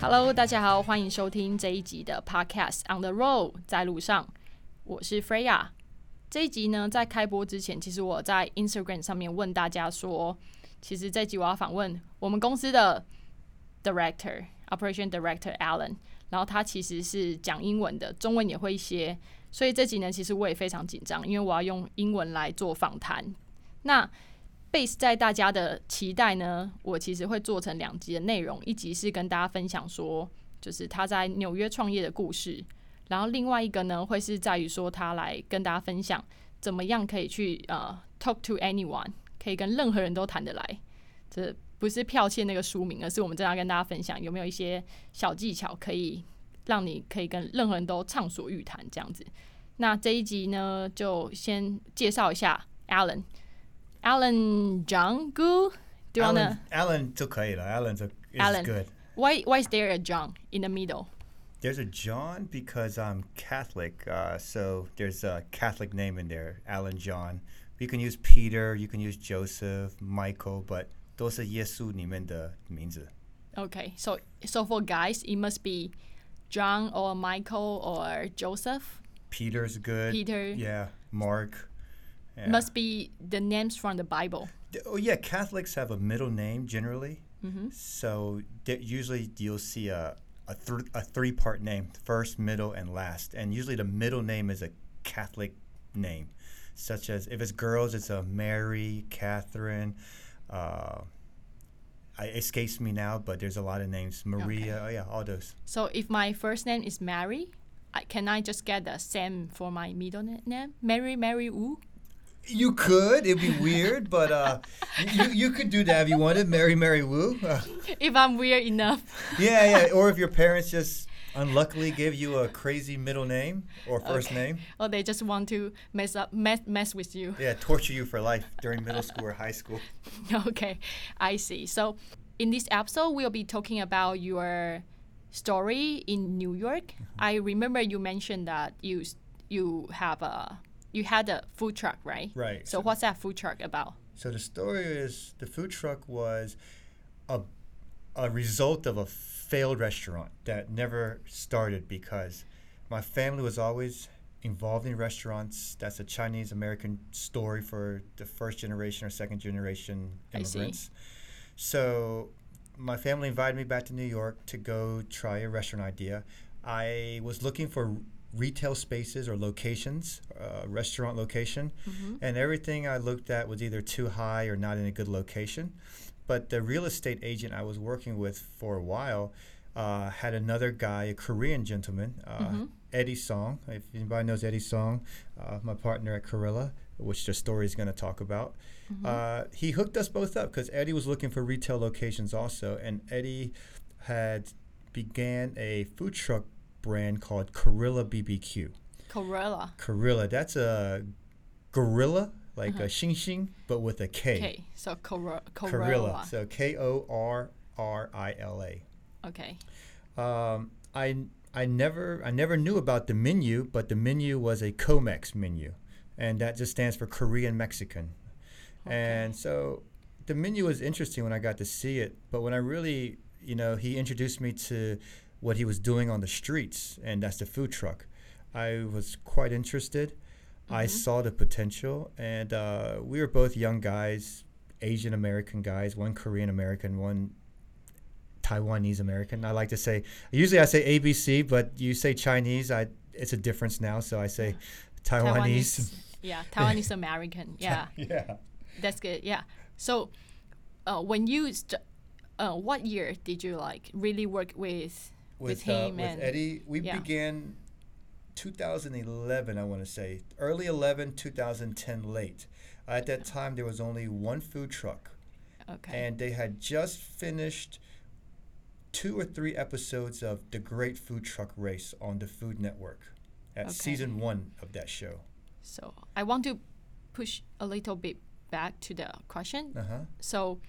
Hello，大家好，欢迎收听这一集的 Podcast on the road，在路上。我是 Freya。这一集呢，在开播之前，其实我在 Instagram 上面问大家说，其实这一集我要访问我们公司的 Director Operation Director Alan，然后他其实是讲英文的，中文也会一些，所以这集呢，其实我也非常紧张，因为我要用英文来做访谈。那 base 在大家的期待呢，我其实会做成两集的内容，一集是跟大家分享说，就是他在纽约创业的故事，然后另外一个呢，会是在于说他来跟大家分享怎么样可以去呃 talk to anyone，可以跟任何人都谈得来。这不是剽窃那个书名，而是我们正要跟大家分享有没有一些小技巧，可以让你可以跟任何人都畅所欲谈这样子。那这一集呢，就先介绍一下 Alan。Alan John Gu. Do you wanna? Alan 就可以了。Alan's a, is Alan. good. Why why is there a John in the middle? There's a John because I'm Catholic, uh, so there's a Catholic name in there, Alan John. You can use Peter, you can use Joseph, Michael, but 都是耶稣里面的名字。 Okay, so so for guys, it must be John or Michael or Joseph. Peter's good. Peter. Yeah, Mark. Yeah. Must be the names from the Bible. Oh yeah, Catholics have a middle name generally. So th- usually you'll see a a, th- a three part name: first, middle, and last. And usually the middle name is a Catholic name, such as if it's girls, it's a Mary, Catherine. Uh, I, it escapes me now, but there's a lot of names: Maria. Oh yeah, all those. So if my first name is Mary, I, can I just get the same for my middle na- name? Mary Mary Wu. You could. It'd be weird, but uh, you, you could do that if you wanted. Mary, Mary. Uh, If I'm weird enough. Yeah, yeah. Or if your parents just unluckily gave you a crazy middle name or first Okay. name, or they just want to mess up mess mess with you. yeah, torture you for life during middle school or high school. okay, I see. So in this episode, we'll be talking about your story in New York. Mm-hmm. I remember you mentioned that you you have a you had a food truck, right? Right. So what's that food truck about? So the story is the food truck was a, a result of a failed restaurant that never started because my family was always involved in restaurants. That's a Chinese American story for the first generation or second generation immigrants. So my family invited me back to New York to go try a restaurant idea. I was looking for retail spaces or locations, uh, restaurant location, and everything I looked at was either too high or not in a good location. But the real estate agent I was working with for a while uh, had another guy, a Korean gentleman, uh, Eddie Song. If anybody knows Eddie Song, uh, my partner at Korilla, which the story is going to talk about. Uh, he hooked us both up because Eddie was looking for retail locations also, and Eddie had began a food truck brand called Korilla BBQ. Korilla. Korilla, that's a gorilla, like a xing xing, but with a K. Okay, so Cor- Korilla. So K O R R I L A. Okay. Um, I I never I never knew about the menu, but the menu was a Comex menu, and that just stands for Korean Mexican. Okay. And so the menu was interesting when I got to see it, but when I really you know he introduced me to what he was doing on the streets, and that's the food truck. I was quite interested. I saw the potential, and uh, we were both young guys, Asian American guys, one Korean American, one Taiwanese American. I like to say usually I say ABC, but you say Chinese. I it's a difference now, so I say Taiwanese. Yeah, Taiwanese American. Yeah. yeah. That's good. Yeah. So, uh, when you st- uh, what year did you like really work with with, With, uh, him with and Eddie, we yeah. began 2011. I want to say early 11, 2010 late. At that time, there was only one food truck, okay and they had just finished two or three episodes of the Great Food Truck Race on the Food Network at Okay. season one of that show. so I want to push a little bit back to the question. Uh huh. So,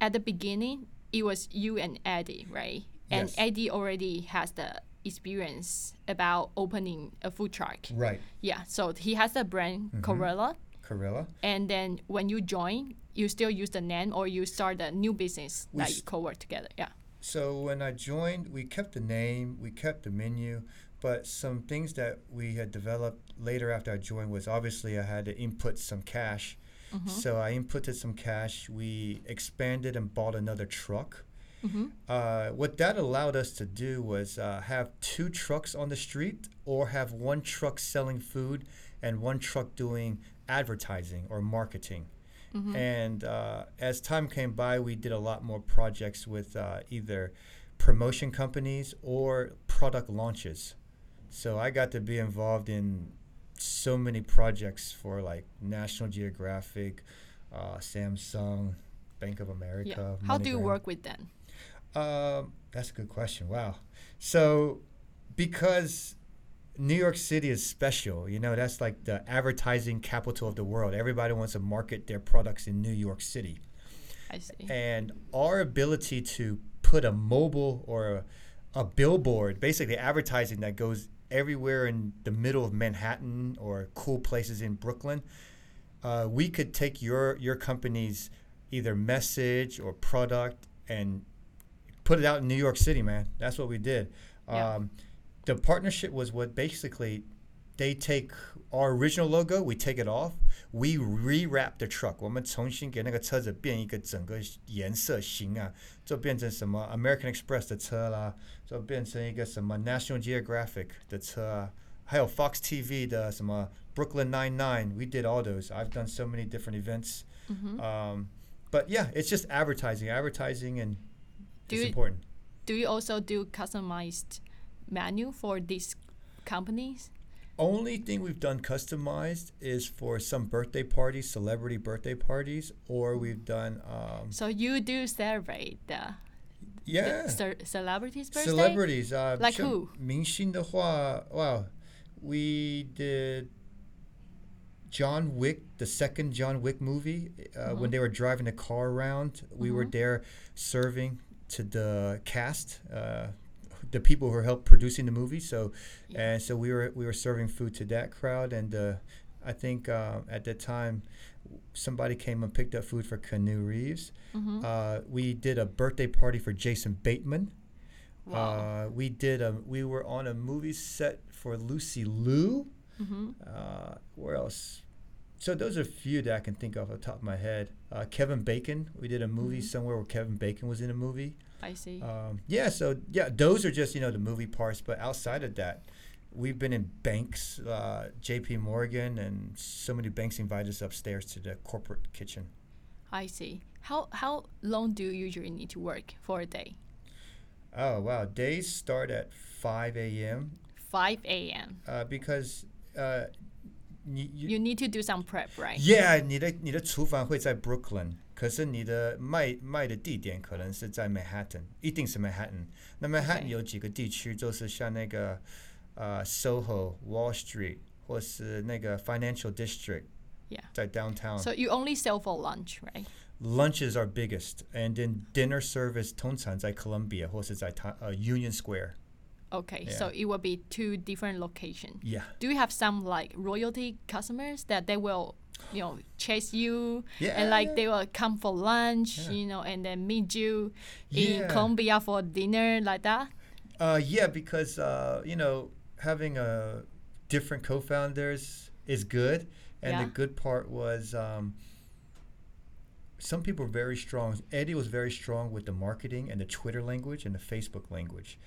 at the beginning, it was you and Eddie, right? And Yes. Eddie already has the experience about opening a food truck. Right. Yeah, so he has the brand Mm-hmm. Korilla, Korilla. and then when you join, you still use the name or you start a new business We that you co-work together. Yeah. So when I joined, we kept the name, we kept the menu, but some things that we had developed later after I joined was obviously I had to input some cash. Mm-hmm. So I inputted some cash. We expanded and bought another truck. Mm-hmm. Uh, what that allowed us to do was uh, have two trucks on the street or have one truck selling food and one truck doing advertising or marketing. Mm-hmm. And uh, as time came by, we did a lot more projects with uh, either promotion companies or product launches. So I got to be involved in so many projects for like National Geographic, uh, Samsung, Bank of America. Yeah. How do you work with them? Um, that's a good question. Wow. So, because New York City is special, you know, that's like the advertising capital of the world. Everybody wants to market their products in New York City. I see. And our ability to put a mobile or a, a billboard, basically advertising that goes everywhere in the middle of Manhattan or cool places in Brooklyn, uh, we could take your your company's either message or product and put it out in New York City, man. That's what we did. Yeah. Um, the partnership was what basically they take our original logo, we take it off, we rewrap the truck，我们重新给那个车子变一个整个颜色型啊，就变成什么 American Express 的车啦，就变成一个什么 National Geographic 的车啊，还有 Fox TV 的什么 Brooklyn Nine Nine. We did all those. I've done so many different events. Mm-hmm. Um, but yeah, it's just advertising, advertising, and Do it's you- important. Do you also do customized menu for these companies? Only thing we've done customized is for some birthday parties, celebrity birthday parties, or we've done um, So you do celebrate the, yeah the ce- celebrities' birthday? celebrities. Uh, Like 像 who? 明星的话, wow, we did John Wick, the second John Wick movie. Uh, When they were driving the car around, we were there serving to the cast. Uh, the people who helped producing the movie, so and so we were we were serving food to that crowd, and uh, I think uh, at that time somebody came and picked up food for Keanu Reeves. Mm-hmm. Uh, we did a birthday party for Jason Bateman. Wow. Uh, we did a we were on a movie set for Lucy Liu. mm-hmm. Uh, where else? So those are a few that I can think of off the top of my head. Uh, Kevin Bacon. We did a movie Mhm. somewhere where Kevin Bacon was in a movie. I see. Um, yeah. So yeah, those are just you know the movie parts. But outside of that, we've been in banks, uh, J.P. Morgan, and so many banks invited us upstairs to the corporate kitchen. I see. How how long do you usually need to work for a day? Oh wow! Days start at 5 a.m. 5 a.m. Uh, because uh, you, you You need to do some prep, right? Yeah，你的你的厨房会在 Brooklyn，可是你的卖卖的地点可能是在 Manhattan，一定是 Manhattan。那 Manhattan Okay. 有几个地区，就是像那个呃 SoHo、Wall Street，或是那个 Financial District， Yeah. 在 downtown。 So you only sell for lunch, right? Lunch is our biggest, and then dinner service 通常在 Columbia 或是在它呃 Union Square。 Okay, so it will be two different locations. Yeah. Do you have some like royalty customers that they will, you know, chase you Yeah. and like they will come for lunch, Yeah. you know, and then meet you in Yeah. Columbia for dinner like that? Uh, yeah, because uh, you know having a different co-founders is good, and Yeah. the good part was um, some people were very strong. Eddie was very strong with the marketing and the Twitter language and the Facebook language,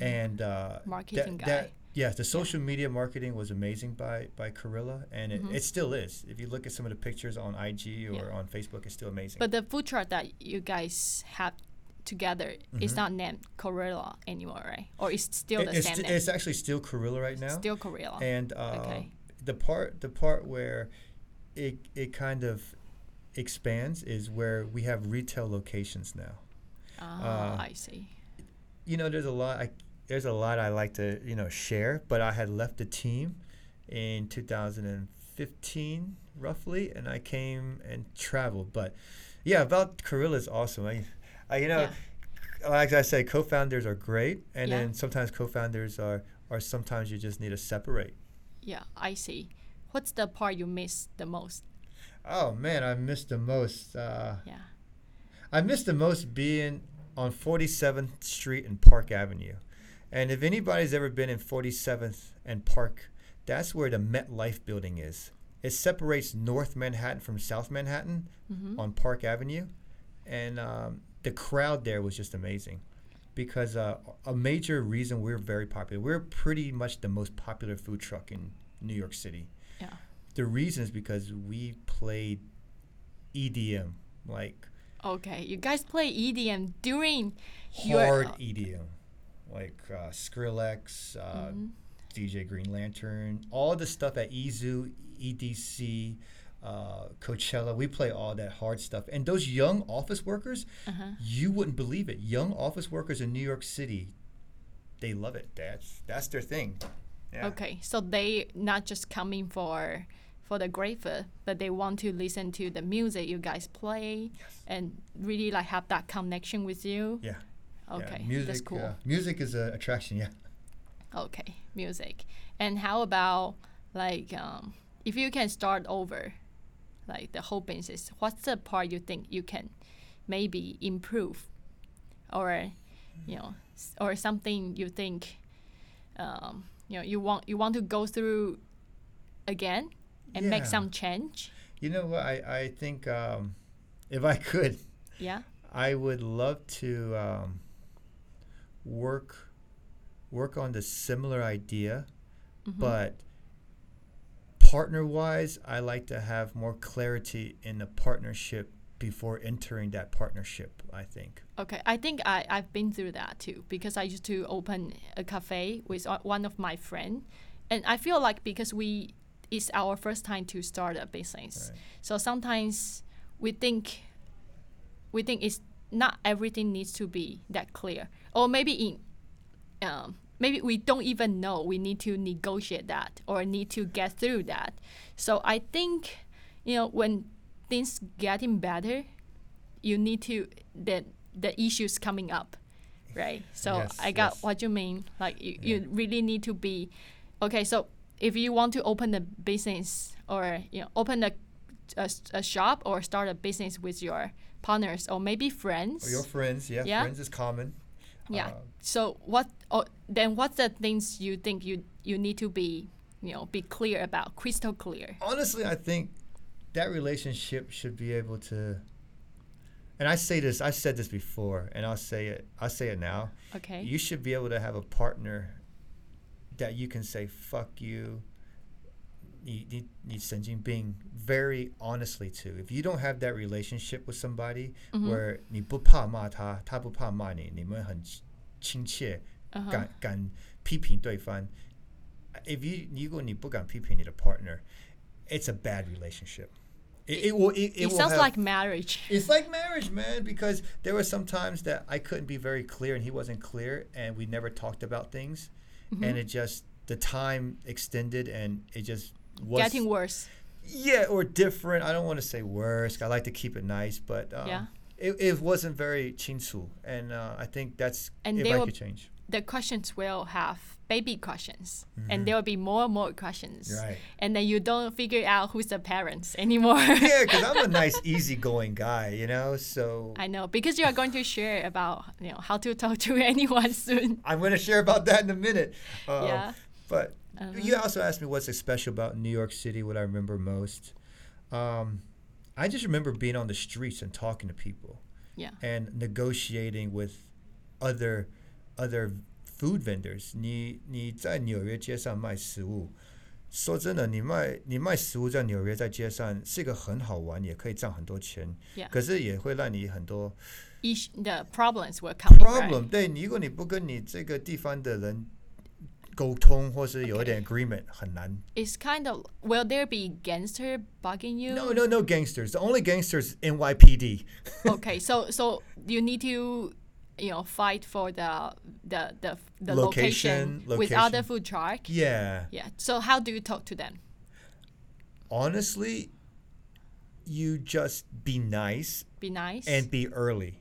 and uh, Mm-hmm. Marketing that, guy. that yeah, the social media marketing was amazing by by Korilla, and it, Mhm. it still is. If you look at some of the pictures on IG or Yeah. on Facebook, it's still amazing. But the food chart that you guys have together is Mhm. not named Korilla anymore, right? Or it's still It- the it's, same st- name? it's actually still Korilla right now. Still Korilla. and uh, Okay. the part the part where it it kind of expands is where we have retail locations now. ah, uh, I see. You know, there's a lot. I, there's a lot I like to you know share, but I had left the team in 2015 roughly, and I came and traveled. But yeah, about Korilla is awesome. I, I you know. Yeah. like I say, co-founders are great, and Yeah. then sometimes co-founders are, are sometimes you just need to separate. Yeah, I see. What's the part you miss the most? Oh man, I miss the most. Uh, Yeah. I missed the most being on 47th Street and Park Avenue. And if anybody's ever been in 47th and Park, that's where the MetLife building is. It separates North Manhattan from South Manhattan Mm-hmm. on Park Avenue. And um, the crowd there was just amazing because uh, a major reason we're very popular, we're pretty much the most popular food truck in New York City. Yeah. The reason is because we played EDM, like Okay, you guys play EDM during your hard uh, EDM, like uh, Skrillex, uh, Mhm. DJ Green Lantern, all the stuff at EZoo, EDC, uh, Coachella. We play all that hard stuff. And those young office workers, Uh-huh. you wouldn't believe it. Young office workers in New York City, they love it. That's that's their thing. Yeah. Okay, so they not just coming for for the great but they want to listen to the music you guys play Yes. and really like have that connection with you. Yeah. Yeah. Okay, Music. that's cool. uh, music is an attraction. Yeah. Okay, music. And how about like um, if you can start over, like the whole business, what's the part you think you can maybe improve, or you know, or something you think, um, you know, you want you want to go through again and make some change. You know what? I I think um, if I could. Yeah. I would love to um, work work on the similar idea, Mhm. but partner wise, I like to have more clarity in the partnership before entering that partnership. I think. Okay, I think I, I've been through that too because I used to open a cafe with one of my friend, and I feel like because we it's our first time to start a business, Right. so sometimes we think we think it's not everything needs to be that clear, or maybe in um, maybe we don't even know we need to negotiate that or need to get through that. So I think you know when things getting better, you need to the the issues coming up, right? So Yes, I got yes. what you mean. Like you, Yeah. you really need to be okay. So if you want to open a business or you know open a a shop or start a business with your partners or maybe friends. Or your friends, yeah, Yeah. friends is common. Yeah. Uh, So what? Oh, then what's the things you think you you need to be you know be clear about, crystal clear? honestly, I think that relationship should be able to. And I say this, I said this before, and I'll say it. I'll say it now. Okay. You should be able to have a partner that you can say "fuck you." 你你你神经病 very honestly to. If you don't have that relationship with somebody Mhm. where 你不怕骂他，他不怕骂你，你们很亲切， Uh-huh. 敢敢批评对方。If you 如果你不敢批评你的 partner, it's a bad relationship. It, it will. It, it, It will sounds have- like marriage. it's like marriage, man, because there were some times that I couldn't be very clear and he wasn't clear, and we never talked about things, Mm-hmm. and it just the time extended and it just was Getting worse. yeah or different. I don't want to say worse. I like to keep it nice, but um, Yeah. it, it wasn't very chinsu, and uh, I think that's And if I could change. The questions will have baby questions, Mhm. and there will be more and more questions. Right. And then you don't figure out who's the parents anymore. yeah, because I'm a nice, easygoing guy, you know. So I know because you are going to share about you know how to talk to anyone soon. I'm going to share about that in a minute. Um, yeah. But Uh-huh. you also asked me what's special about New York City, what I remember most. Um, I just remember being on the streets and talking to people Yeah. and negotiating with other other food vendors. 你你在纽约街上卖食物，说真的，你卖你卖食物在纽约在街上是一个很好玩，也可以赚很多钱。 Yeah. 可是也会让你很多 Each the problems will come. problem。对，你如果你不跟你这个地方的人 沟通，或是有一点 agreement，很难。 It's kind of will there be gangster bugging you? No, no, no gangsters. The only gangsters NYPD. okay, so so you need to you know fight for the the the, the Location, location, with other location. food truck. Yeah. Yeah. So how do you talk to them? Honestly, you just be nice Be nice. and be early.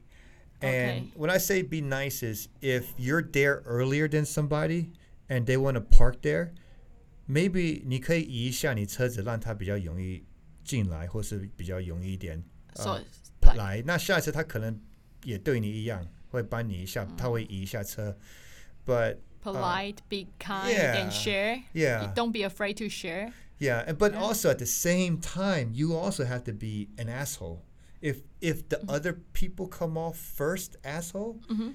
And Okay. when I say be nice is if you're there earlier than somebody and they want to park there, maybe 你可以移一下你车子，让他比较容易进来，或是比较容易一点 So 呃 like 来。那下次他可能也对你一样，会帮你一下，他会移一下车。But polite, be kind, yeah. and share. yeah, Don't be afraid to share. yeah, and but Yeah. also at the same time, you also have to be an asshole. If if the other people come off first asshole, Mhm.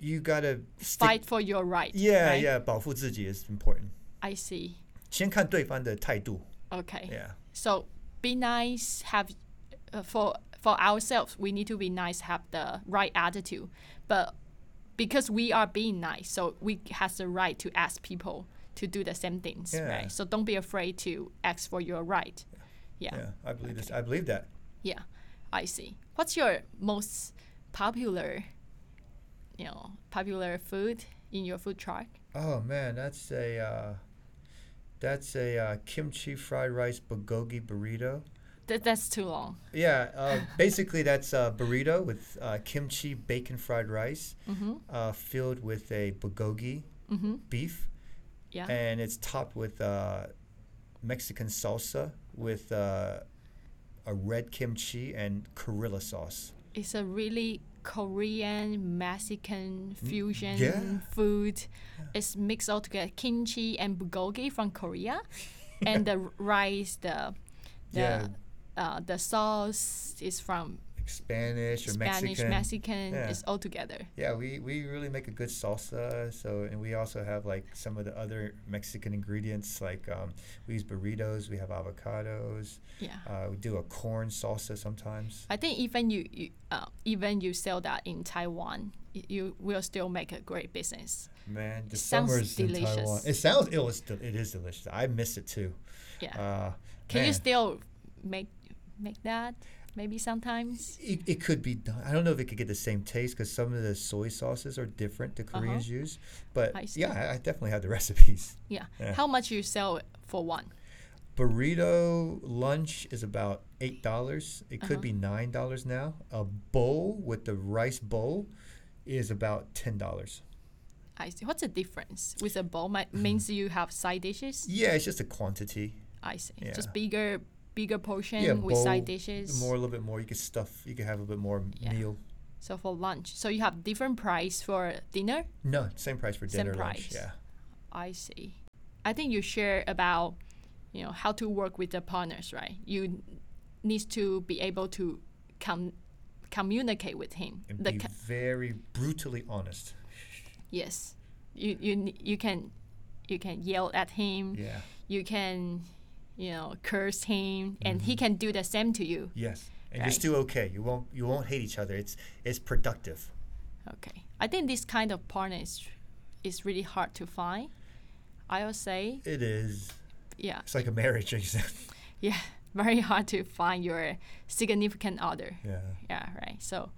you gotta stick Fight for your right. Yeah, right? yeah，保护自己 is important。 I see. 先看对方的态度。 Okay. Yeah, So be nice. Have uh, for for ourselves, we need to be nice. Have the right attitude, but because we are being nice, so we has the right to ask people to do the same things, Yeah. right? So don't be afraid to ask for your right. Yeah. yeah, I believe this. I believe that. Yeah, I see. What's your most popular, You know, popular food in your food truck? Oh man, that's a uh, that's a uh, kimchi fried rice bulgogi burrito. That that's too long. Yeah, uh, basically that's a burrito with uh, kimchi bacon fried rice, Mm-hmm. uh, filled with a bulgogi Mm-hmm. beef, Yeah. and it's topped with uh, Mexican salsa with uh, a red kimchi and Korilla sauce. it's a really Korean Mexican fusion yeah. food. It's mixed all together kimchi and bulgogi from Korea, and the rice, the the Yeah. uh, the sauce is from Spanish or Spanish, Mexican. Mexican. Yeah. It's all together. Yeah, we, we really make a good salsa. So and we also have like some of the other Mexican ingredients. Like um, we use burritos. We have avocados. Yeah. Uh, we do a corn salsa sometimes. I think even you, you uh, even you sell that in Taiwan, you will still make a great business. Man, the It sounds summers in Taiwan. It sounds it was del- it is delicious. I miss it too. Yeah. Uh, Can you still make make that maybe sometimes? It, it could be done. I don't know if it could get the same taste because some of the soy sauces are different the Koreans use. But Uh-huh. I yeah, I, I definitely have the recipes. Yeah. Yeah. How much you sell it for one? burrito lunch is about eight dollars. It could Uh-huh. be nine dollars now. A bowl with the rice bowl is about ten dollars. I see. What's the difference with a bowl? Mi- means you have side dishes. Yeah, it's just a quantity. I see. Yeah. Just bigger, bigger portion Yeah, with bowl, side dishes. More, a little bit more. You could stuff. You could have a bit more Yeah. meal. So for lunch, so you have different price for dinner. No, same price for Same dinner lunch. Yeah. I see. I think you share about, you know, how to work with the partners, right? You need to be able to com- communicate with him. And The be ca- very brutally honest. yes, you you you can you can yell at him. Yeah. You can, you know, curse him, and Mm-hmm. he can do the same to you. Yes. And Right. you're still okay. You won't. You won't hate each other. It's it's productive. Okay, I think this kind of partner is is really hard to find. I would say, It is. yeah, It's like a marriage. said. yeah, very hard to find your significant other. yeah. Yeah, right. So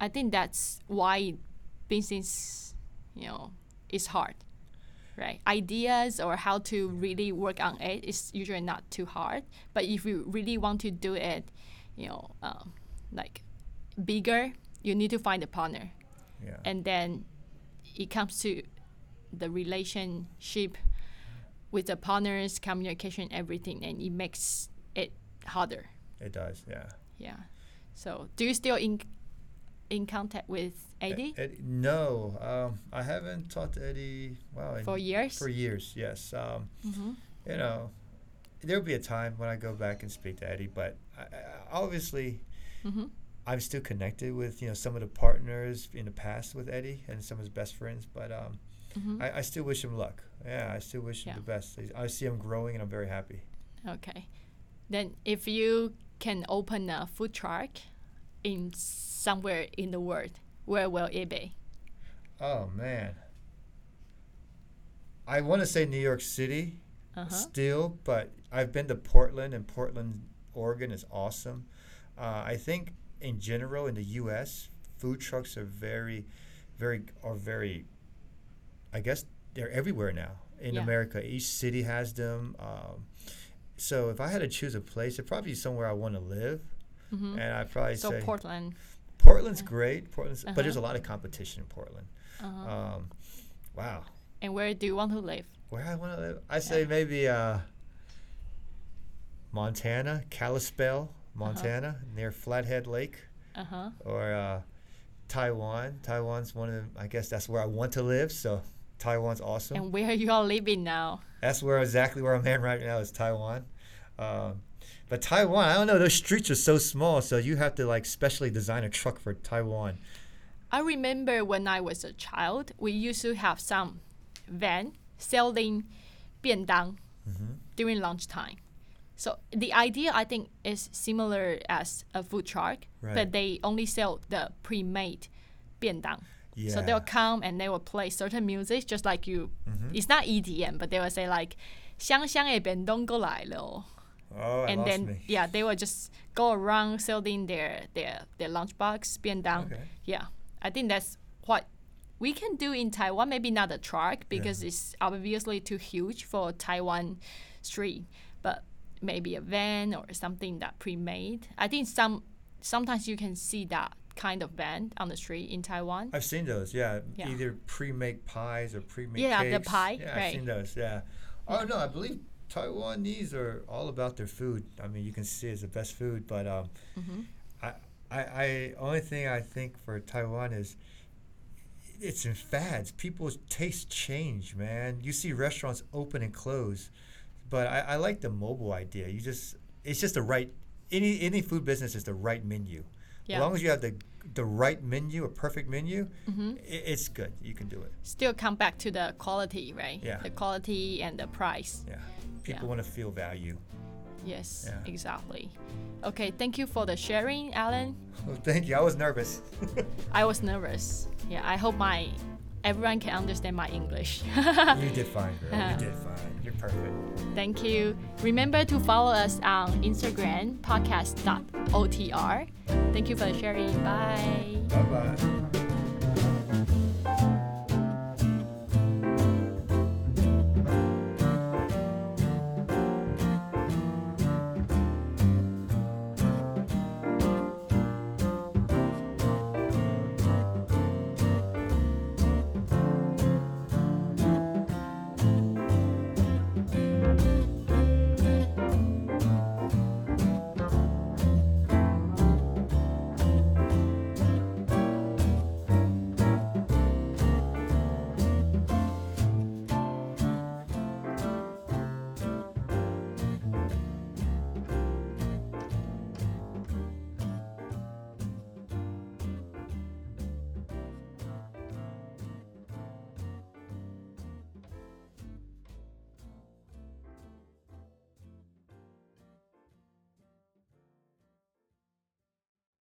I think that's why business, you know, is hard. Right. Ideas or how to really work on it is usually not too hard. But if you really want to do it, you know, um, like bigger, you need to find a partner. Yeah. And then it comes to the relationship with the partners, communication, everything, and it makes it harder. It does. Yeah. Yeah. So, do you still in in contact with Eddie Ed- no, um, I haven't talked to Eddie. Wow. for years? For years, yes. Um, hmm you know, there'll be a time when I go back and speak to Eddie, but I, I, obviously, hmm I'm still connected with you know some of the partners in the past with Eddie and some of his best friends. But um, hmm I, I still wish him luck. Yeah, I still wish him the best. I see him growing, and I'm very happy. Okay. Then, if you can open a food truck in somewhere in the world, where will it be? Oh man, I want to say New York City Uh-huh. still, but I've been to Portland, and Portland, Oregon is awesome. Uh, I think in general in the U.S., food trucks are very, very are very. I guess they're everywhere now in Yeah. America. Each city has them. Um, so if I had to choose a place, it'd probably be somewhere I want to live, hmm and I'd probably So say Portland. Portland's great. Portland's, but there's a Uh-huh. lot of competition in Portland. Uh-huh. Um, wow. and where do you want to live? Where I want to live? I say maybe uh, Montana, Kalispell, Montana, near Flathead Lake, Uh huh. or uh, Taiwan. Taiwan's one of them. I guess that's where I want to live. So Taiwan's awesome. And where are you are living now? That's where exactly where I'm at right now is Taiwan. Um, but Taiwan, I don't know. Those streets are so small, so you have to like specially design a truck for Taiwan. I remember when I was a child, we used to have some van selling 便当 Mm-hmm. during lunchtime. So the idea I think is similar as a food truck, Right. but they only sell the pre-made 便当. Yeah. So they'll come and they will play certain music just like you. Mm-hmm. It's not EDM, but they will say like 香香的便当过来了. Oh, I and then me. yeah, they will just go around selling their their their lunchbox 便当. Okay. Yeah, I think that's what we can do in Taiwan. Maybe not a truck because it's obviously too huge for Taiwan street, but maybe a van or something that pre-made. I think some sometimes you can see that kind of van on the street in Taiwan. I've seen those. Yeah, Yeah. either pre-made pies or pre-made Yeah, the pie, Yeah, I've seen those. Yeah. Oh no, I believe Taiwanese are all about their food. I mean, you can see it's the best food, but um, hmm I, I, I only thing I think for Taiwan is it's in fads. People's tastes change, man. You see restaurants open and close, but I, I like the mobile idea. You just it's just the right any any food business is the right menu. Yeah. As long as you have the the right menu, a perfect menu, hmm i it's good. You can do it. Still come back to the quality, right? Yeah. The quality and the price. Yeah. People Yeah. want to feel value. Yes, Yeah. exactly. Okay, thank you for the sharing, Alan. Well, thank you. I was nervous. I was nervous. Yeah, I hope my everyone can understand my English. you did fine, girl. You did fine. You're perfect. Thank you. Remember to follow us on Instagram podcast.otr. Thank you for sharing. Bye. Bye bye.